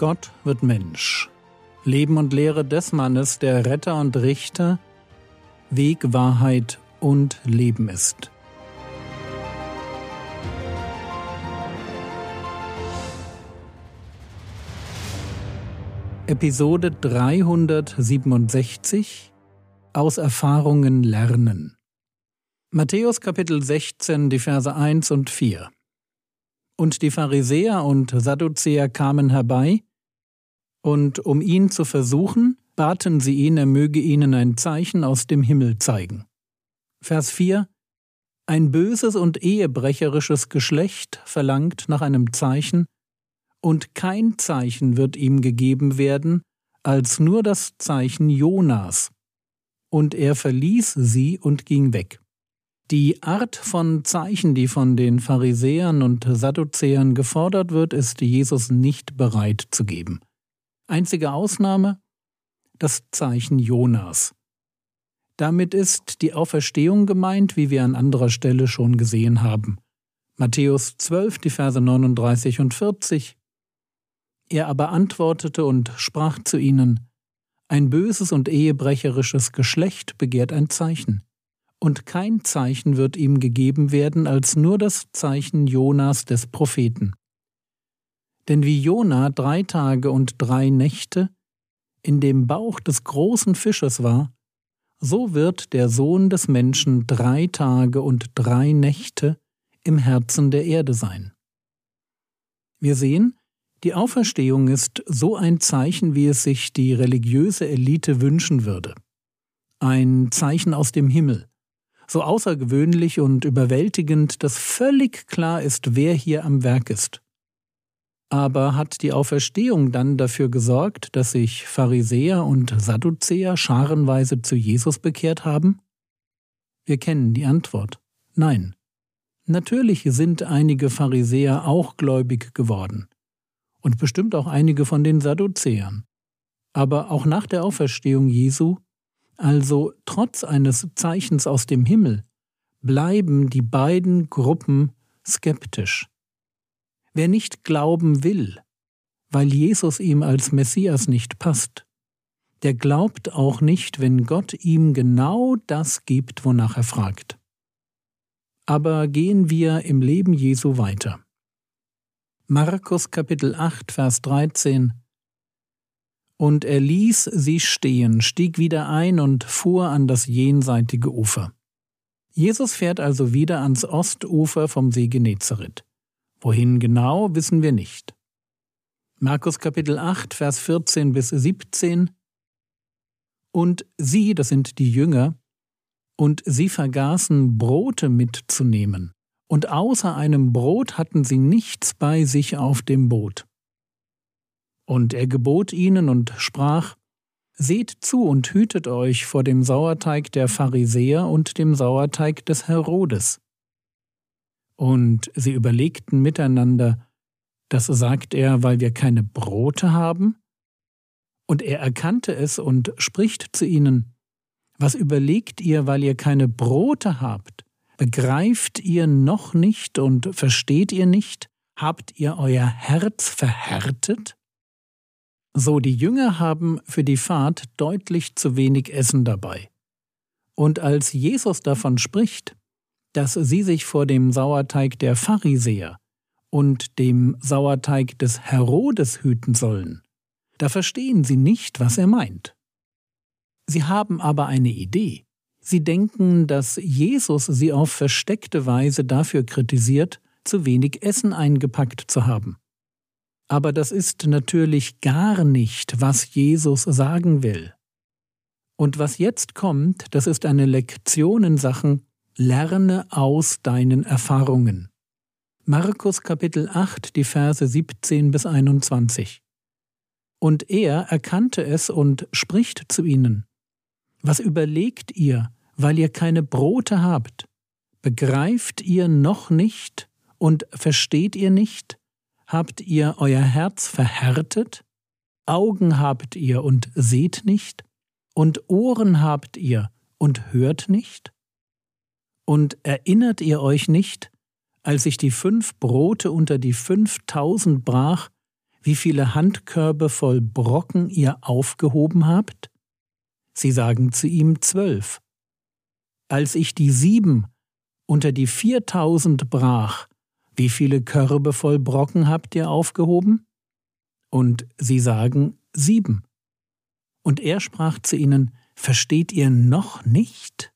Gott wird Mensch. Leben und Lehre des Mannes, der Retter und Richter, Weg, Wahrheit und Leben ist. Episode 367 Aus Erfahrungen lernen. Matthäus Kapitel 16, die Verse 1 und 4. Und die Pharisäer und Sadduzäer kamen herbei, und um ihn zu versuchen, baten sie ihn, er möge ihnen ein Zeichen aus dem Himmel zeigen. Vers 4 Ein böses und ehebrecherisches Geschlecht verlangt nach einem Zeichen, und kein Zeichen wird ihm gegeben werden, als nur das Zeichen Jonas. Und er verließ sie und ging weg. Die Art von Zeichen, die von den Pharisäern und Sadduzäern gefordert wird, ist Jesus nicht bereit zu geben. Einzige Ausnahme das Zeichen Jonas. Damit ist die Auferstehung gemeint, wie wir an anderer Stelle schon gesehen haben. Matthäus 12, die Verse 39 und 40. Er aber antwortete und sprach zu ihnen, Ein böses und ehebrecherisches Geschlecht begehrt ein Zeichen, und kein Zeichen wird ihm gegeben werden als nur das Zeichen Jonas des Propheten. Denn wie Jona drei Tage und drei Nächte in dem Bauch des großen Fisches war, so wird der Sohn des Menschen drei Tage und drei Nächte im Herzen der Erde sein. Wir sehen, die Auferstehung ist so ein Zeichen, wie es sich die religiöse Elite wünschen würde. Ein Zeichen aus dem Himmel, so außergewöhnlich und überwältigend, dass völlig klar ist, wer hier am Werk ist. Aber hat die Auferstehung dann dafür gesorgt, dass sich Pharisäer und Sadduzäer scharenweise zu Jesus bekehrt haben? Wir kennen die Antwort. Nein. Natürlich sind einige Pharisäer auch gläubig geworden. Und bestimmt auch einige von den Sadduzäern. Aber auch nach der Auferstehung Jesu, also trotz eines Zeichens aus dem Himmel, bleiben die beiden Gruppen skeptisch. Wer nicht glauben will, weil Jesus ihm als Messias nicht passt, der glaubt auch nicht, wenn Gott ihm genau das gibt, wonach er fragt. Aber gehen wir im Leben Jesu weiter. Markus Kapitel 8, Vers 13 Und er ließ sie stehen, stieg wieder ein und fuhr an das jenseitige Ufer. Jesus fährt also wieder ans Ostufer vom See Genezareth. Wohin genau, wissen wir nicht. Markus Kapitel 8, Vers 14 bis 17 Und sie, das sind die Jünger, und sie vergaßen Brote mitzunehmen, und außer einem Brot hatten sie nichts bei sich auf dem Boot. Und er gebot ihnen und sprach, Seht zu und hütet euch vor dem Sauerteig der Pharisäer und dem Sauerteig des Herodes und sie überlegten miteinander, das sagt er, weil wir keine Brote haben? Und er erkannte es und spricht zu ihnen, was überlegt ihr, weil ihr keine Brote habt? Begreift ihr noch nicht und versteht ihr nicht? Habt ihr euer Herz verhärtet? So, die Jünger haben für die Fahrt deutlich zu wenig Essen dabei. Und als Jesus davon spricht, dass sie sich vor dem Sauerteig der Pharisäer und dem Sauerteig des Herodes hüten sollen. Da verstehen sie nicht, was er meint. Sie haben aber eine Idee. Sie denken, dass Jesus sie auf versteckte Weise dafür kritisiert, zu wenig Essen eingepackt zu haben. Aber das ist natürlich gar nicht, was Jesus sagen will. Und was jetzt kommt, das ist eine Lektion in Sachen Lerne aus deinen Erfahrungen. Markus Kapitel 8, die Verse 17 bis 21. Und er erkannte es und spricht zu ihnen. Was überlegt ihr, weil ihr keine Brote habt? Begreift ihr noch nicht und versteht ihr nicht? Habt ihr euer Herz verhärtet? Augen habt ihr und seht nicht? Und Ohren habt ihr und hört nicht? Und erinnert ihr euch nicht, als ich die fünf Brote unter die fünftausend brach, wie viele Handkörbe voll Brocken ihr aufgehoben habt? Sie sagen zu ihm zwölf. Als ich die sieben unter die viertausend brach, wie viele Körbe voll Brocken habt ihr aufgehoben? Und sie sagen sieben. Und er sprach zu ihnen, Versteht ihr noch nicht?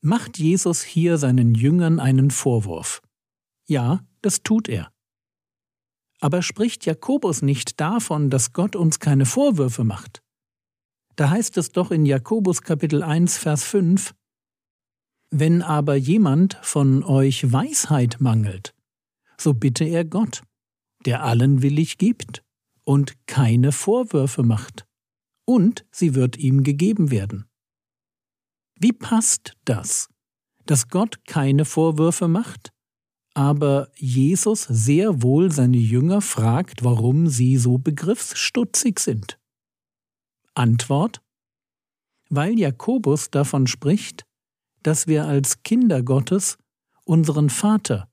Macht Jesus hier seinen Jüngern einen Vorwurf? Ja, das tut er. Aber spricht Jakobus nicht davon, dass Gott uns keine Vorwürfe macht? Da heißt es doch in Jakobus Kapitel 1, Vers 5, Wenn aber jemand von euch Weisheit mangelt, so bitte er Gott, der allen willig gibt und keine Vorwürfe macht, und sie wird ihm gegeben werden. Wie passt das, dass Gott keine Vorwürfe macht, aber Jesus sehr wohl seine Jünger fragt, warum sie so begriffsstutzig sind? Antwort Weil Jakobus davon spricht, dass wir als Kinder Gottes unseren Vater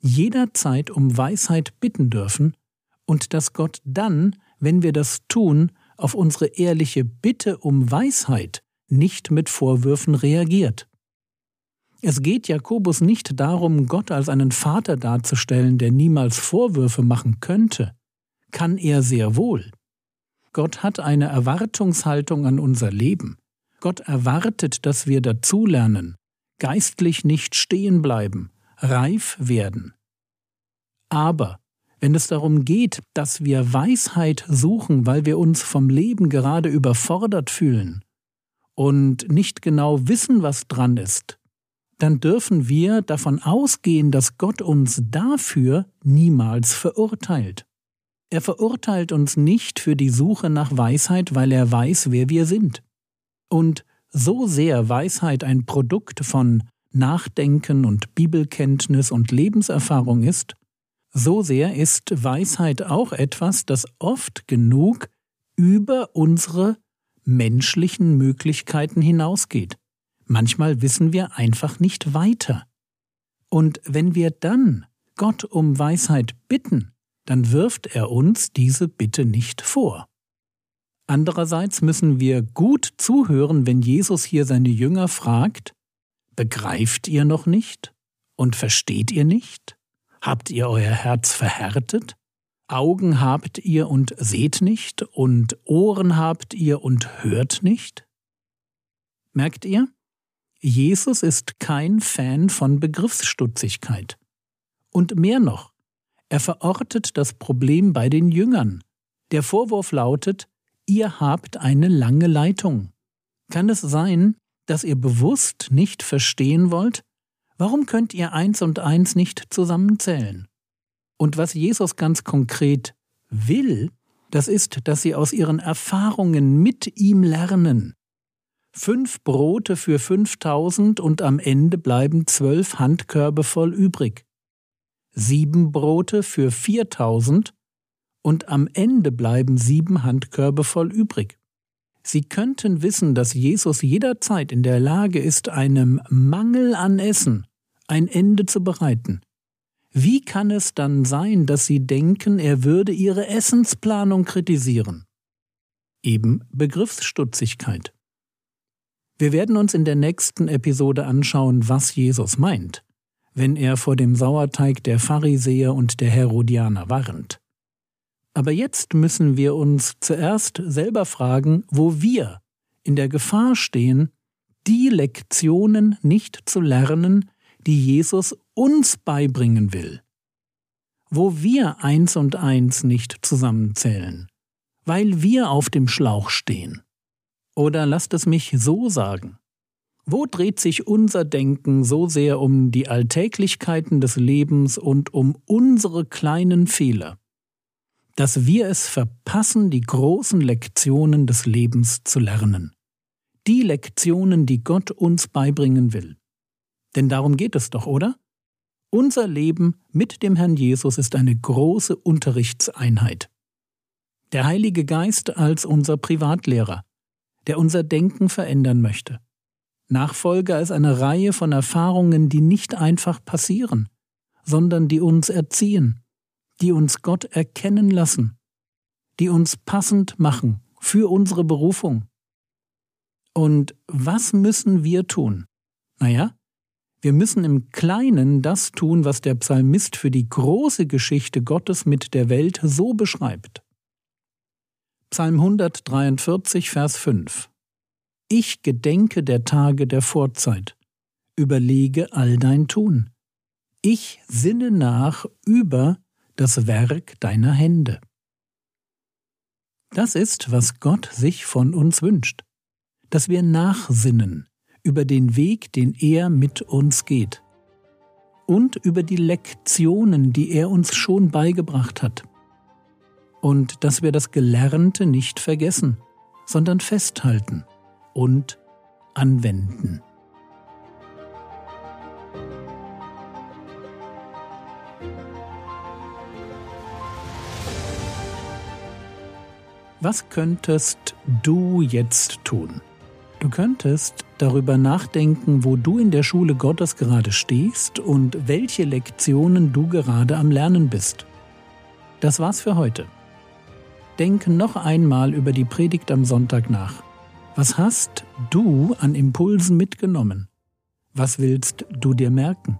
jederzeit um Weisheit bitten dürfen und dass Gott dann, wenn wir das tun, auf unsere ehrliche Bitte um Weisheit nicht mit Vorwürfen reagiert. Es geht Jakobus nicht darum, Gott als einen Vater darzustellen, der niemals Vorwürfe machen könnte. Kann er sehr wohl. Gott hat eine Erwartungshaltung an unser Leben. Gott erwartet, dass wir dazulernen, geistlich nicht stehen bleiben, reif werden. Aber wenn es darum geht, dass wir Weisheit suchen, weil wir uns vom Leben gerade überfordert fühlen und nicht genau wissen, was dran ist, dann dürfen wir davon ausgehen, dass Gott uns dafür niemals verurteilt. Er verurteilt uns nicht für die Suche nach Weisheit, weil er weiß, wer wir sind. Und so sehr Weisheit ein Produkt von Nachdenken und Bibelkenntnis und Lebenserfahrung ist, so sehr ist Weisheit auch etwas, das oft genug über unsere menschlichen Möglichkeiten hinausgeht. Manchmal wissen wir einfach nicht weiter. Und wenn wir dann Gott um Weisheit bitten, dann wirft er uns diese Bitte nicht vor. Andererseits müssen wir gut zuhören, wenn Jesus hier seine Jünger fragt, Begreift ihr noch nicht? Und versteht ihr nicht? Habt ihr euer Herz verhärtet? Augen habt ihr und seht nicht, und Ohren habt ihr und hört nicht? Merkt ihr? Jesus ist kein Fan von Begriffsstutzigkeit. Und mehr noch, er verortet das Problem bei den Jüngern. Der Vorwurf lautet, ihr habt eine lange Leitung. Kann es sein, dass ihr bewusst nicht verstehen wollt, Warum könnt ihr eins und eins nicht zusammenzählen? Und was Jesus ganz konkret will, das ist, dass sie aus ihren Erfahrungen mit ihm lernen. Fünf Brote für fünftausend und am Ende bleiben zwölf Handkörbe voll übrig. Sieben Brote für viertausend und am Ende bleiben sieben Handkörbe voll übrig. Sie könnten wissen, dass Jesus jederzeit in der Lage ist, einem Mangel an Essen ein Ende zu bereiten. Wie kann es dann sein, dass Sie denken, er würde Ihre Essensplanung kritisieren? Eben Begriffsstutzigkeit. Wir werden uns in der nächsten Episode anschauen, was Jesus meint, wenn er vor dem Sauerteig der Pharisäer und der Herodianer warnt. Aber jetzt müssen wir uns zuerst selber fragen, wo wir in der Gefahr stehen, die Lektionen nicht zu lernen, die Jesus uns beibringen will. Wo wir eins und eins nicht zusammenzählen, weil wir auf dem Schlauch stehen. Oder lasst es mich so sagen. Wo dreht sich unser Denken so sehr um die Alltäglichkeiten des Lebens und um unsere kleinen Fehler, dass wir es verpassen, die großen Lektionen des Lebens zu lernen. Die Lektionen, die Gott uns beibringen will. Denn darum geht es doch, oder? Unser Leben mit dem Herrn Jesus ist eine große Unterrichtseinheit. Der Heilige Geist als unser Privatlehrer, der unser Denken verändern möchte. Nachfolger ist eine Reihe von Erfahrungen, die nicht einfach passieren, sondern die uns erziehen, die uns Gott erkennen lassen, die uns passend machen für unsere Berufung. Und was müssen wir tun? Naja, wir müssen im Kleinen das tun, was der Psalmist für die große Geschichte Gottes mit der Welt so beschreibt. Psalm 143, Vers 5 Ich gedenke der Tage der Vorzeit, überlege all dein Tun. Ich sinne nach über das Werk deiner Hände. Das ist, was Gott sich von uns wünscht, dass wir nachsinnen über den Weg, den er mit uns geht und über die Lektionen, die er uns schon beigebracht hat. Und dass wir das Gelernte nicht vergessen, sondern festhalten und anwenden. Was könntest du jetzt tun? Du könntest darüber nachdenken, wo du in der Schule Gottes gerade stehst und welche Lektionen du gerade am Lernen bist. Das war's für heute. Denk noch einmal über die Predigt am Sonntag nach. Was hast du an Impulsen mitgenommen? Was willst du dir merken?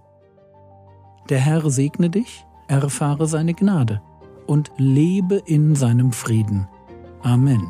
Der Herr segne dich, erfahre seine Gnade und lebe in seinem Frieden. Amen.